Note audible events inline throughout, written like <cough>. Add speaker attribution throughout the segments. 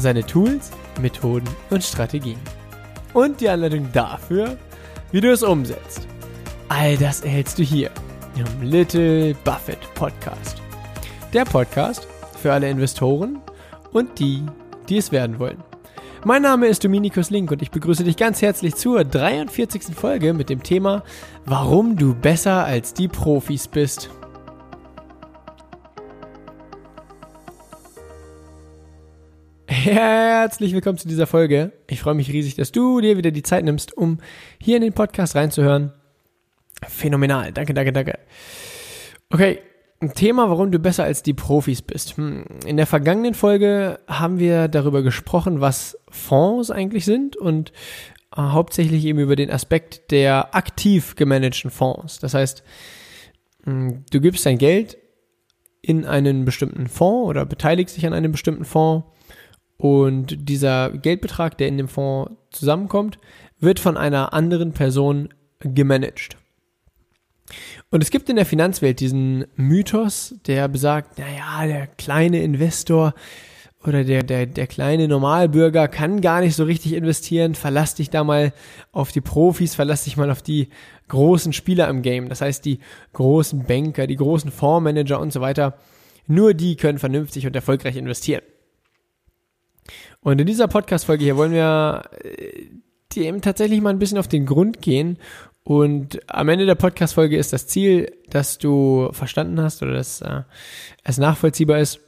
Speaker 1: seine Tools Methoden und Strategien. Und die Anleitung dafür, wie du es umsetzt. All das erhältst du hier im Little Buffett Podcast. Der Podcast für alle Investoren und die, die es werden wollen. Mein Name ist Dominikus Link und ich begrüße dich ganz herzlich zur 43. Folge mit dem Thema, warum du besser als die Profis bist. Herzlich willkommen zu dieser Folge. Ich freue mich riesig, dass du dir wieder die Zeit nimmst, um hier in den Podcast reinzuhören. Phänomenal. Danke, danke, danke. Okay, ein Thema, warum du besser als die Profis bist. Hm, in der vergangenen Folge haben wir darüber gesprochen, was Fonds eigentlich sind und äh, hauptsächlich eben über den Aspekt der aktiv gemanagten Fonds. Das heißt, hm, du gibst dein Geld in einen bestimmten Fonds oder beteiligst dich an einem bestimmten Fonds und dieser Geldbetrag, der in dem Fonds zusammenkommt, wird von einer anderen Person gemanagt. Und es gibt in der Finanzwelt diesen Mythos, der besagt, naja, der kleine Investor oder der, der, der kleine Normalbürger kann gar nicht so richtig investieren. Verlass dich da mal auf die Profis, verlass dich mal auf die großen Spieler im Game. Das heißt, die großen Banker, die großen Fondsmanager und so weiter. Nur die können vernünftig und erfolgreich investieren. Und in dieser Podcast-Folge hier wollen wir äh, dem tatsächlich mal ein bisschen auf den Grund gehen. Und am Ende der Podcast-Folge ist das Ziel, dass du verstanden hast oder dass äh, es nachvollziehbar ist,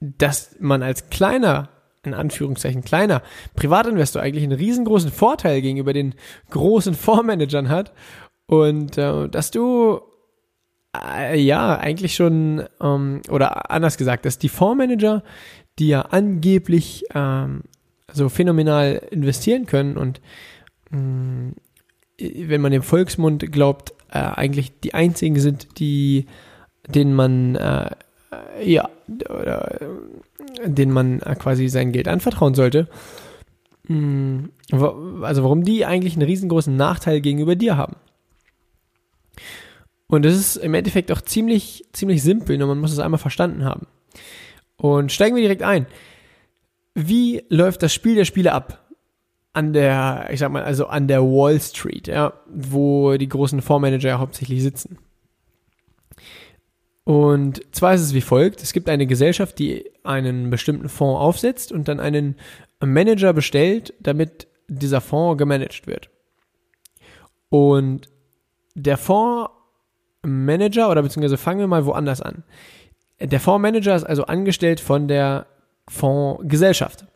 Speaker 1: dass man als kleiner, in Anführungszeichen kleiner Privatinvestor eigentlich einen riesengroßen Vorteil gegenüber den großen Fondsmanagern hat und äh, dass du äh, ja eigentlich schon ähm, oder anders gesagt, dass die Fondsmanager die ja angeblich ähm, so phänomenal investieren können und mh, mm, wenn man dem Volksmund glaubt, äh, eigentlich die einzigen sind, die denen man äh, ja oder denen man quasi sein Geld anvertrauen sollte. Mm, also warum die eigentlich einen riesengroßen Nachteil gegenüber dir haben. Und das ist im Endeffekt auch ziemlich, ziemlich simpel, nur man muss es einmal verstanden haben. Und steigen wir direkt ein. Wie läuft das Spiel der Spiele ab? An der, ich sag mal, also an der Wall Street, ja, wo die großen Fondsmanager hauptsächlich sitzen. Und zwar ist es wie folgt. Es gibt eine Gesellschaft, die einen bestimmten Fonds aufsetzt und dann einen Manager bestellt, damit dieser Fonds gemanagt wird. Und der Fondsmanager, oder beziehungsweise fangen wir mal woanders an. Der Fondsmanager ist also angestellt von der Fondsgesellschaft.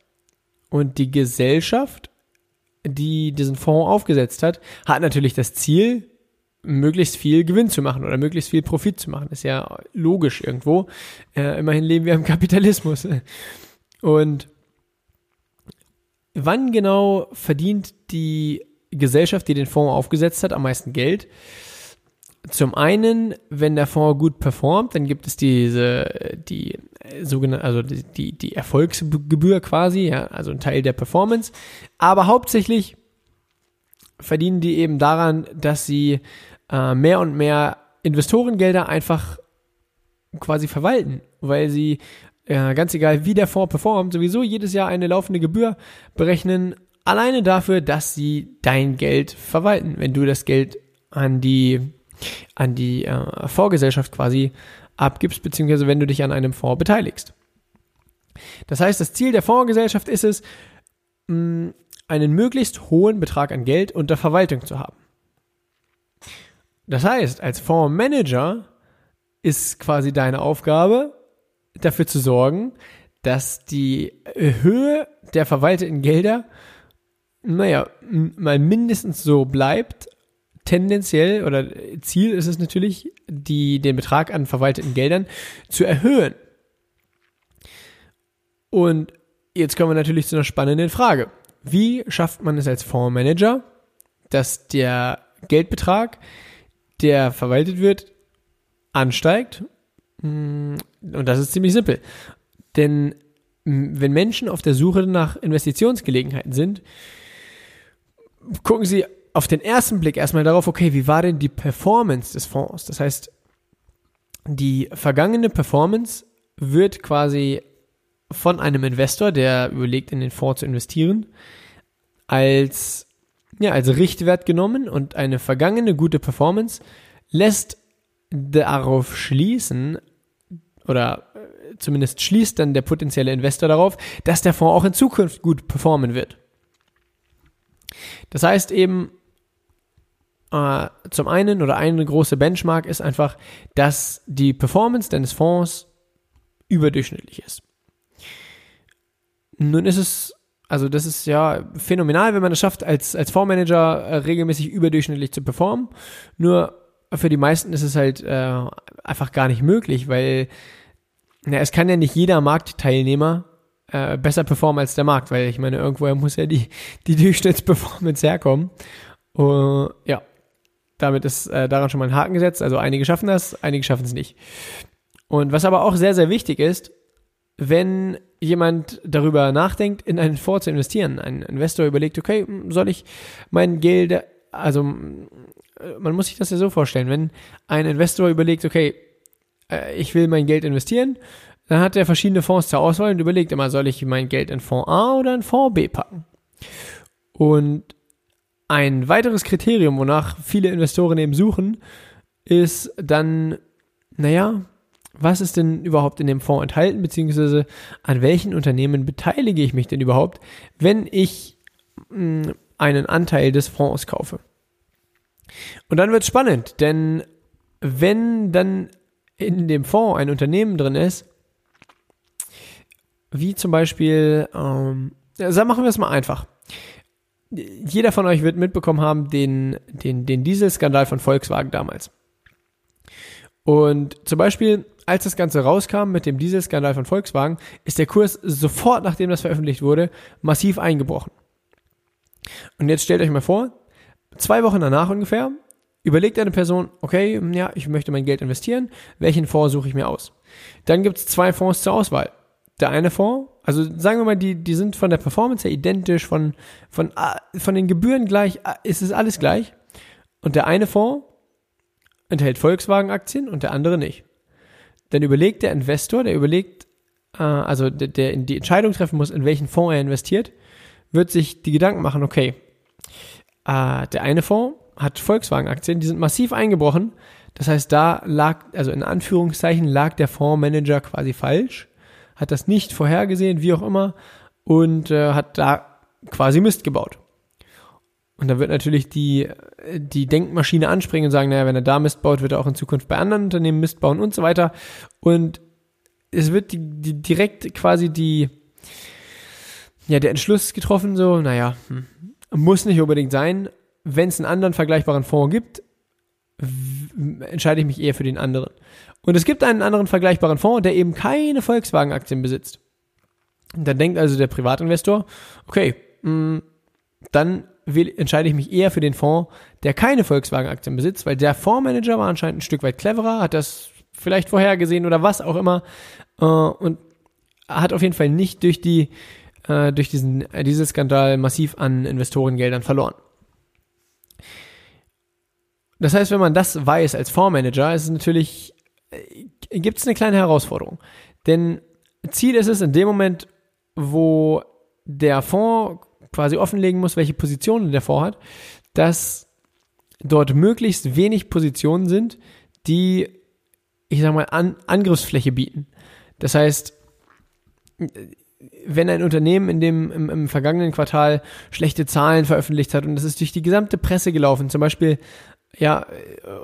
Speaker 1: Und die Gesellschaft, die diesen Fonds aufgesetzt hat, hat natürlich das Ziel, möglichst viel Gewinn zu machen oder möglichst viel Profit zu machen. Ist ja logisch irgendwo. Äh, immerhin leben wir im Kapitalismus. <laughs> Und wann genau verdient die Gesellschaft, die den Fonds aufgesetzt hat, am meisten Geld? Zum einen, wenn der Fonds gut performt, dann gibt es diese, die sogenannte, also die, die Erfolgsgebühr quasi, ja, also ein Teil der Performance. Aber hauptsächlich verdienen die eben daran, dass sie äh, mehr und mehr Investorengelder einfach quasi verwalten, weil sie äh, ganz egal wie der Fonds performt, sowieso jedes Jahr eine laufende Gebühr berechnen, alleine dafür, dass sie dein Geld verwalten. Wenn du das Geld an die an die äh, Fondsgesellschaft quasi abgibst, beziehungsweise wenn du dich an einem Fonds beteiligst. Das heißt, das Ziel der Fondsgesellschaft ist es, mh, einen möglichst hohen Betrag an Geld unter Verwaltung zu haben. Das heißt, als Fondsmanager ist quasi deine Aufgabe, dafür zu sorgen, dass die Höhe der verwalteten Gelder, naja, mal mindestens so bleibt, tendenziell oder Ziel ist es natürlich, die, den Betrag an verwalteten Geldern zu erhöhen. Und jetzt kommen wir natürlich zu einer spannenden Frage. wie schafft man es als Fondsmanager, dass der Geldbetrag, der verwaltet wird, ansteigt? Mm, und das ist ziemlich simpel. Denn mm, wenn Menschen auf der Suche nach Investitionsgelegenheiten sind, gucken sie auf den ersten Blick erstmal darauf, okay, wie war denn die Performance des Fonds? Das heißt, die vergangene Performance wird quasi von einem Investor, der überlegt, in den Fonds zu investieren, als, ja, als Richtwert genommen und eine vergangene gute Performance lässt darauf schließen, oder äh, zumindest schließt dann der potenzielle Investor darauf, dass der Fonds auch in Zukunft gut performen wird. Das heißt eben, äh, zum einen oder eine große Benchmark ist einfach, dass die Performance deines Fonds überdurchschnittlich ist. Nun ist es, also das ist ja phänomenal, wenn man es schafft, als, als Fondsmanager äh, regelmäßig überdurchschnittlich zu performen. Nur für die meisten ist es halt äh, einfach gar nicht möglich, weil na, es kann ja nicht jeder Marktteilnehmer äh, besser performen als der Markt, weil ich meine, irgendwoher muss ja die, die Durchschnittsperformance herkommen. Uh, ja, damit ist äh, daran schon mal ein Haken gesetzt. Also einige schaffen das, einige schaffen es nicht. Und was aber auch sehr, sehr wichtig ist, wenn jemand darüber nachdenkt, in einen Fonds zu investieren, ein Investor überlegt, okay, soll ich mein Geld, also man muss sich das ja so vorstellen, wenn ein Investor überlegt, okay, äh, ich will mein Geld investieren, dann hat er verschiedene Fonds zur Auswahl und überlegt immer, soll ich mein Geld in Fonds A oder in Fonds B packen? Und ein weiteres Kriterium, wonach viele Investoren eben suchen, ist dann, naja, was ist denn überhaupt in dem Fonds enthalten, beziehungsweise an welchen Unternehmen beteilige ich mich denn überhaupt, wenn ich mh, hm, einen Anteil des Fonds kaufe? Und dann wird es spannend, denn wenn dann in dem Fonds ein Unternehmen drin ist, wie zum Beispiel, ähm, ja, machen wir es mal einfach jeder von euch wird mitbekommen haben, den, den, den Dieselskandal von Volkswagen damals. Und zum Beispiel, als das Ganze rauskam mit dem Dieselskandal von Volkswagen, ist der Kurs sofort, nachdem das veröffentlicht wurde, massiv eingebrochen. Und jetzt stellt euch mal vor, zwei Wochen danach ungefähr, überlegt eine Person, okay, ja, ich möchte mein Geld investieren, welchen Fonds suche ich mir aus? Dann gibt es zwei Fonds zur Auswahl der eine Fonds, also sagen wir mal, die, die sind von der Performance her identisch, von, von, ah, von den Gebühren gleich, ah, ist es alles gleich. Und der eine Fonds enthält Volkswagen-Aktien und der andere nicht. Dann überlegt der Investor, der überlegt, äh, also der, der die Entscheidung treffen muss, in welchen Fonds er investiert, wird sich die Gedanken machen, okay, äh, der eine Fonds hat Volkswagen-Aktien, die sind massiv eingebrochen. Das heißt, da lag, also in Anführungszeichen, lag der Fondsmanager quasi falsch hat das nicht vorhergesehen, wie auch immer, und äh, hat da quasi Mist gebaut. Und da wird natürlich die, die Denkmaschine anspringen und sagen, naja, wenn er da Mist baut, wird er auch in Zukunft bei anderen Unternehmen Mist bauen und so weiter. Und es wird die, die direkt quasi die, ja, der Entschluss getroffen, so, naja, hm, muss nicht unbedingt sein. Wenn es einen anderen vergleichbaren Fonds gibt, entscheide ich mich eher für den anderen. Und es gibt einen anderen vergleichbaren Fonds, der eben keine Volkswagen-Aktien besitzt. Und dann denkt also der Privatinvestor, okay, mh, mm, dann will, entscheide ich mich eher für den Fonds, der keine Volkswagen-Aktien besitzt, weil der Fondsmanager war anscheinend ein Stück weit cleverer, hat das vielleicht vorhergesehen oder was auch immer äh, und hat auf jeden Fall nicht durch die äh, durch diesen äh, dieses Skandal massiv an Investorengeldern verloren. Das heißt, wenn man das weiß als Fondsmanager, ist es natürlich gibt es eine kleine Herausforderung. Denn Ziel ist es in dem Moment, wo der Fonds quasi offenlegen muss, welche Positionen der Fonds hat, dass dort möglichst wenig Positionen sind, die, ich sag mal, An Angriffsfläche bieten. Das heißt, wenn ein Unternehmen in dem im, im, vergangenen Quartal schlechte Zahlen veröffentlicht hat und das ist durch die gesamte Presse gelaufen, zum Beispiel ja,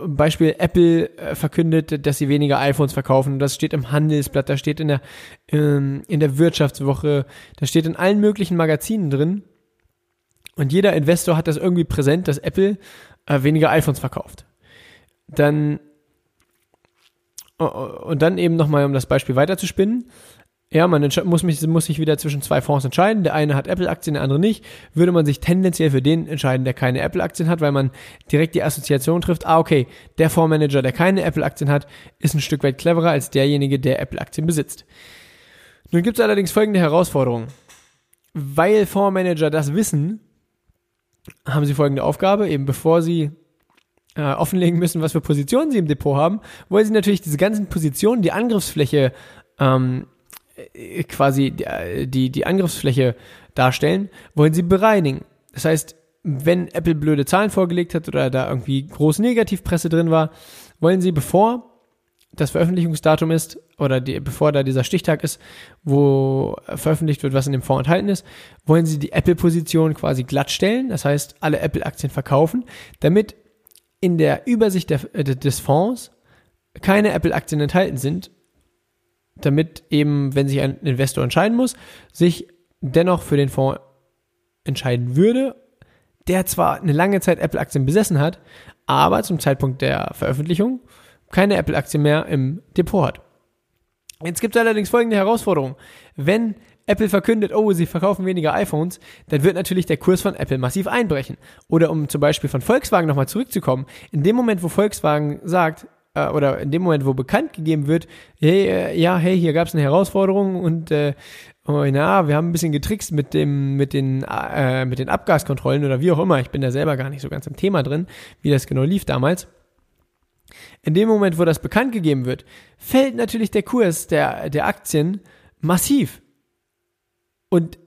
Speaker 1: Beispiel Apple äh, verkündet, dass sie weniger iPhones verkaufen. Das steht im Handelsblatt, da steht in der, ähm, in der Wirtschaftswoche, da steht in allen möglichen Magazinen drin. Und jeder Investor hat das irgendwie präsent, dass Apple äh, weniger iPhones verkauft. Dann, und dann eben nochmal, um das Beispiel weiterzuspinnen, ja, man muss, mich, muss sich wieder zwischen zwei Fonds entscheiden. Der eine hat Apple-Aktien, der andere nicht. Würde man sich tendenziell für den entscheiden, der keine Apple-Aktien hat, weil man direkt die Assoziation trifft, ah, okay, der Fondsmanager, der keine Apple-Aktien hat, ist ein Stück weit cleverer als derjenige, der Apple-Aktien besitzt. Nun gibt es allerdings folgende Herausforderung. Weil Fondsmanager das wissen, haben sie folgende Aufgabe, eben bevor sie äh, offenlegen müssen, was für Positionen sie im Depot haben, wollen sie natürlich diese ganzen Positionen, die Angriffsfläche ähm, äh, quasi äh, die, die Angriffsfläche darstellen, wollen sie bereinigen. Das heißt, wenn Apple blöde Zahlen vorgelegt hat oder da irgendwie groß Negativpresse drin war, wollen sie, bevor das Veröffentlichungsdatum ist oder die, bevor da dieser Stichtag ist, wo veröffentlicht wird, was in dem Fonds enthalten ist, wollen sie die Apple-Position quasi glattstellen, das heißt alle Apple-Aktien verkaufen, damit in der Übersicht der, äh, des Fonds keine Apple-Aktien enthalten sind damit eben, wenn sich ein Investor entscheiden muss, sich dennoch für den Fonds entscheiden würde, der zwar eine lange Zeit Apple-Aktien besessen hat, aber zum Zeitpunkt der Veröffentlichung keine Apple-Aktien mehr im Depot hat. Jetzt gibt es allerdings folgende Herausforderung. Wenn Apple verkündet, oh, sie verkaufen weniger iPhones, dann wird natürlich der Kurs von Apple massiv einbrechen. Oder um zum Beispiel von Volkswagen nochmal zurückzukommen, in dem Moment, wo Volkswagen sagt, äh, oder in dem Moment, wo bekannt gegeben wird, hey, äh, ja, hey, hier gab es eine Herausforderung und äh, oh, na, wir haben ein bisschen getrickst mit dem, mit den, äh, mit den Abgaskontrollen oder wie auch immer. Ich bin da selber gar nicht so ganz im Thema drin, wie das genau lief damals. In dem Moment, wo das bekannt gegeben wird, fällt natürlich der Kurs der, der Aktien massiv. Und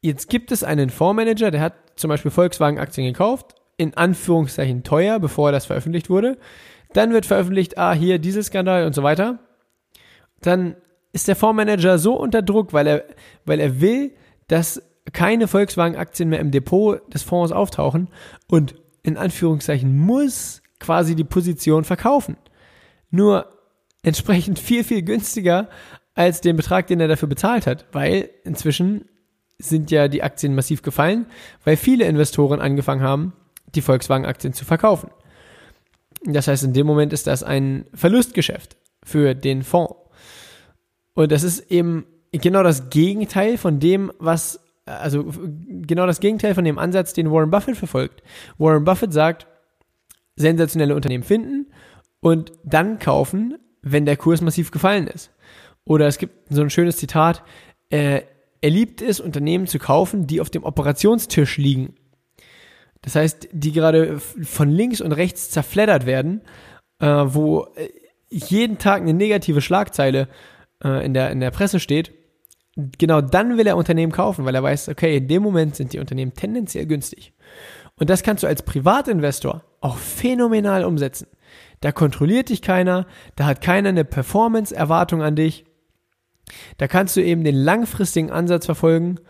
Speaker 1: jetzt gibt es einen Fondsmanager, der hat zum Beispiel Volkswagen-Aktien gekauft, in Anführungszeichen teuer, bevor das veröffentlicht wurde. Dann wird veröffentlicht, ah, hier Dieselskandal und so weiter. Dann ist der Fondsmanager so unter Druck, weil er, weil er will, dass keine Volkswagen-Aktien mehr im Depot des Fonds auftauchen und in Anführungszeichen muss quasi die Position verkaufen. Nur entsprechend viel, viel günstiger als den Betrag, den er dafür bezahlt hat, weil inzwischen sind ja die Aktien massiv gefallen, weil viele Investoren angefangen haben, die Volkswagen-Aktien zu verkaufen. Das heißt, in dem Moment ist das ein Verlustgeschäft für den Fonds. Und das ist eben genau das Gegenteil von dem, was, also genau das Gegenteil von dem Ansatz, den Warren Buffett verfolgt. Warren Buffett sagt, sensationelle Unternehmen finden und dann kaufen, wenn der Kurs massiv gefallen ist. Oder es gibt so ein schönes Zitat, äh, er liebt es, Unternehmen zu kaufen, die auf dem Operationstisch liegen. Das heißt, die gerade von links und rechts zerfleddert werden, äh, wo äh, jeden Tag eine negative Schlagzeile äh, in, der, in der Presse steht. Genau dann will er Unternehmen kaufen, weil er weiß, okay, in dem Moment sind die Unternehmen tendenziell günstig. Und das kannst du als Privatinvestor auch phänomenal umsetzen. Da kontrolliert dich keiner, da hat keiner eine Performance-Erwartung an dich. Da kannst du eben den langfristigen Ansatz verfolgen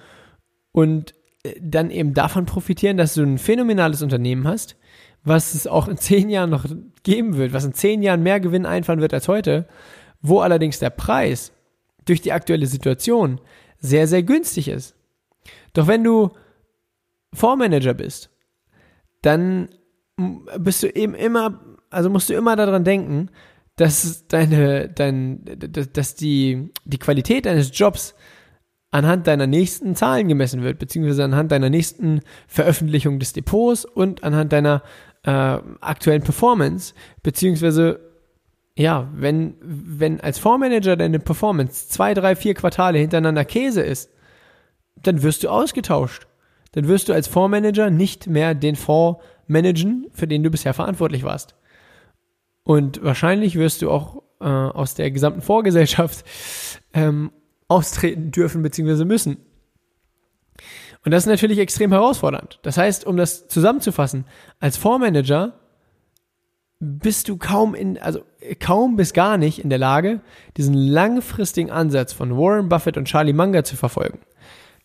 Speaker 1: und dann eben davon profitieren, dass du ein phänomenales Unternehmen hast, was es auch in zehn Jahren noch geben wird, was in zehn Jahren mehr Gewinn einfahren wird als heute, wo allerdings der Preis durch die aktuelle Situation sehr, sehr günstig ist. Doch wenn du Fondsmanager bist, dann bist du eben immer, also musst du immer daran denken, dass deine, dein, dass die, die Qualität deines Jobs anhand deiner nächsten Zahlen gemessen wird, beziehungsweise anhand deiner nächsten Veröffentlichung des Depots und anhand deiner äh, aktuellen Performance, beziehungsweise ja, wenn, wenn als Fondsmanager deine Performance zwei, drei, vier Quartale hintereinander Käse ist, dann wirst du ausgetauscht. Dann wirst du als Fondsmanager nicht mehr den Fonds managen, für den du bisher verantwortlich warst. Und wahrscheinlich wirst du auch äh, aus der gesamten Vorgesellschaft ähm, austreten dürfen bzw. müssen. Und das ist natürlich extrem herausfordernd. Das heißt, um das zusammenzufassen, als Fondsmanager bist du kaum in, also kaum bis gar nicht in der Lage, diesen langfristigen Ansatz von Warren Buffett und Charlie Munger zu verfolgen.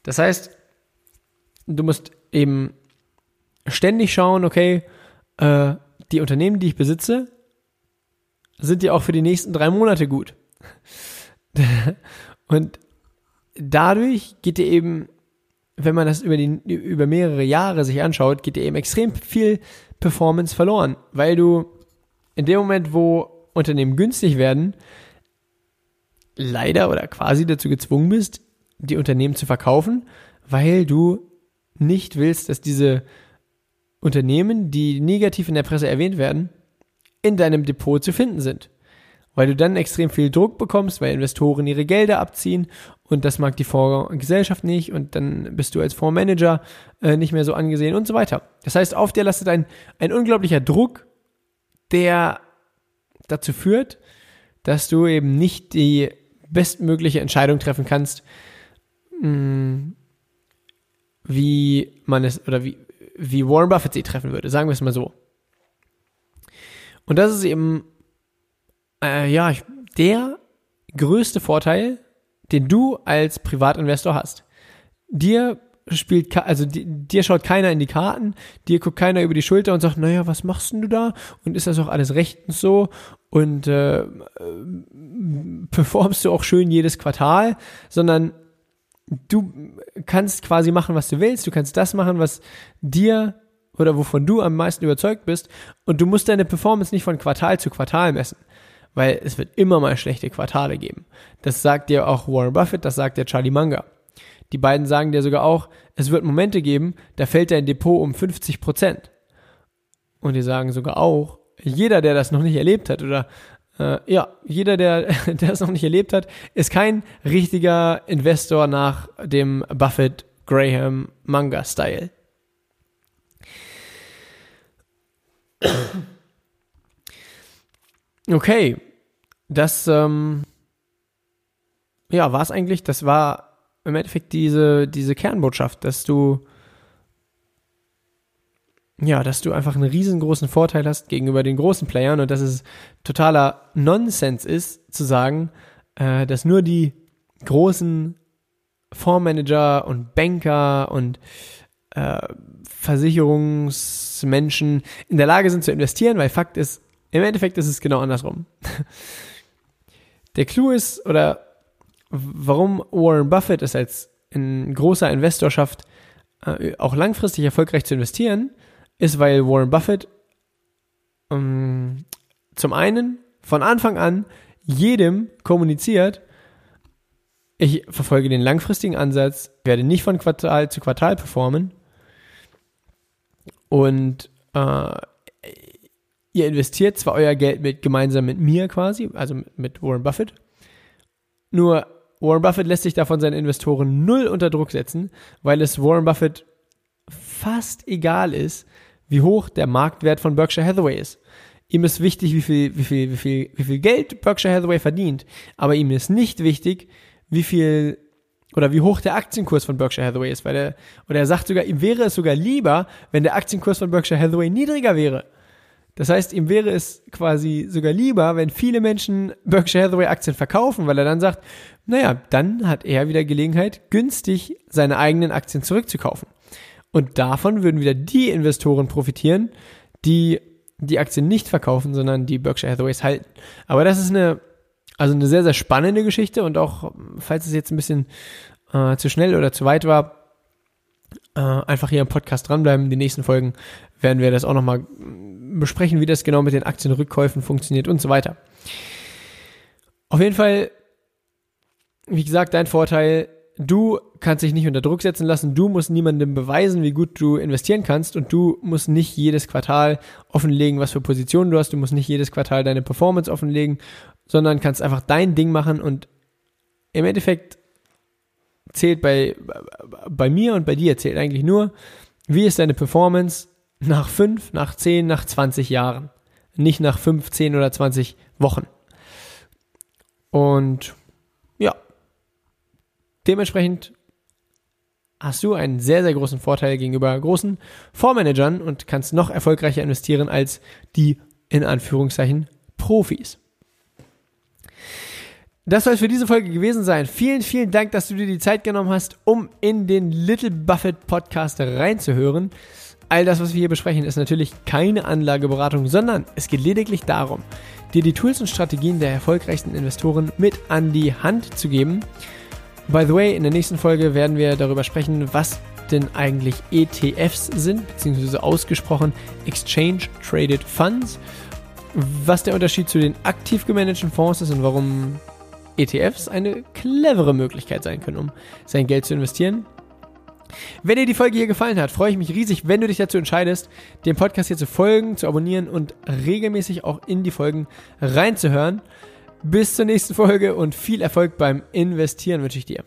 Speaker 1: Das heißt, du musst eben ständig schauen, okay, äh, die Unternehmen, die ich besitze, sind ja auch für die nächsten drei Monate gut. <laughs> Und dadurch geht dir eben, wenn man das über, die, über mehrere Jahre sich anschaut, geht dir eben extrem viel Performance verloren, weil du in dem Moment, wo Unternehmen günstig werden, leider oder quasi dazu gezwungen bist, die Unternehmen zu verkaufen, weil du nicht willst, dass diese Unternehmen, die negativ in der Presse erwähnt werden, in deinem Depot zu finden sind. Weil du dann extrem viel Druck bekommst, weil Investoren ihre Gelder abziehen und das mag die Fondsgesellschaft nicht und dann bist du als Fondsmanager äh, nicht mehr so angesehen und so weiter. Das heißt, auf dir lastet ein, ein unglaublicher Druck, der dazu führt, dass du eben nicht die bestmögliche Entscheidung treffen kannst, mh, hm, wie man es oder wie, wie Warren Buffett sie treffen würde, sagen wir es mal so. Und das ist eben, äh, ja, der größte Vorteil, den du als Privatinvestor hast. Dir spielt, also dir schaut keiner in die Karten, dir guckt keiner über die Schulter und sagt, naja, was machst denn du da? Und ist das auch alles rechtens so? Und äh, performst du auch schön jedes Quartal? Sondern du kannst quasi machen, was du willst. Du kannst das machen, was dir oder wovon du am meisten überzeugt bist. Und du musst deine Performance nicht von Quartal zu Quartal messen. Weil es wird immer mal schlechte Quartale geben. Das sagt dir auch Warren Buffett, das sagt dir Charlie Munger. Die beiden sagen dir sogar auch, es wird Momente geben, da fällt dein Depot um 50 Prozent. Und die sagen sogar auch, jeder, der das noch nicht erlebt hat oder äh, ja, jeder, der, <laughs> der das noch nicht erlebt hat, ist kein richtiger Investor nach dem Buffett Graham Manga Style. Okay, das ähm, ja war es eigentlich. Das war im Endeffekt diese diese Kernbotschaft, dass du ja, dass du einfach einen riesengroßen Vorteil hast gegenüber den großen Playern und dass es totaler Nonsens ist, zu sagen, äh, dass nur die großen Fondsmanager und Banker und äh, Versicherungsmenschen in der Lage sind zu investieren, weil Fakt ist, im Endeffekt ist es genau andersrum. Der Clou ist, oder warum Warren Buffett es als ein großer Investor schafft, äh, auch langfristig erfolgreich zu investieren, ist, weil Warren Buffett ähm, zum einen von Anfang an jedem kommuniziert, ich verfolge den langfristigen Ansatz, werde nicht von Quartal zu Quartal performen und äh, ihr investiert zwar euer Geld mit, gemeinsam mit mir quasi, also mit, Warren Buffett, nur Warren Buffett lässt sich davon seinen Investoren null unter Druck setzen, weil es Warren Buffett fast egal ist, wie hoch der Marktwert von Berkshire Hathaway ist. Ihm ist wichtig, wie viel, wie viel, wie viel, wie viel Geld Berkshire Hathaway verdient, aber ihm ist nicht wichtig, wie viel oder wie hoch der Aktienkurs von Berkshire Hathaway ist, weil er, oder er sagt sogar, ihm wäre es sogar lieber, wenn der Aktienkurs von Berkshire Hathaway niedriger wäre. Das heißt, ihm wäre es quasi sogar lieber, wenn viele Menschen Berkshire Hathaway Aktien verkaufen, weil er dann sagt, naja, dann hat er wieder Gelegenheit, günstig seine eigenen Aktien zurückzukaufen. Und davon würden wieder die Investoren profitieren, die die Aktien nicht verkaufen, sondern die Berkshire Hathaways halten. Aber das ist eine, also eine sehr, sehr spannende Geschichte und auch, falls es jetzt ein bisschen äh, zu schnell oder zu weit war, äh, einfach hier im Podcast dranbleiben. Die nächsten Folgen werden wir das auch nochmal besprechen, wie das genau mit den Aktienrückkäufen funktioniert und so weiter. Auf jeden Fall, wie gesagt, dein Vorteil du kannst dich nicht unter Druck setzen lassen, du musst niemandem beweisen, wie gut du investieren kannst und du musst nicht jedes Quartal offenlegen, was für Positionen du hast, du musst nicht jedes Quartal deine Performance offenlegen, sondern kannst einfach dein Ding machen und im Endeffekt zählt bei, bei mir und bei dir zählt eigentlich nur, wie ist deine Performance nach 5, nach 10, nach 20 Jahren, nicht nach 5, 10 oder 20 Wochen. Und ja, Dementsprechend hast du einen sehr, sehr großen Vorteil gegenüber großen Fondsmanagern und kannst noch erfolgreicher investieren als die in Anführungszeichen Profis. Das soll es für diese Folge gewesen sein. Vielen, vielen Dank, dass du dir die Zeit genommen hast, um in den Little Buffett Podcast reinzuhören. All das, was wir hier besprechen, ist natürlich keine Anlageberatung, sondern es geht lediglich darum, dir die Tools und Strategien der erfolgreichsten Investoren mit an die Hand zu geben By the way, in der nächsten Folge werden wir darüber sprechen, was denn eigentlich ETFs sind, beziehungsweise ausgesprochen Exchange Traded Funds, was der Unterschied zu den aktiv gemanagten Fonds ist und warum ETFs eine clevere Möglichkeit sein können, um sein Geld zu investieren. Wenn dir die Folge hier gefallen hat, freue ich mich riesig, wenn du dich dazu entscheidest, dem Podcast hier zu folgen, zu abonnieren und regelmäßig auch in die Folgen reinzuhören. Bis zur nächsten Folge und viel Erfolg beim Investieren wünsche ich dir.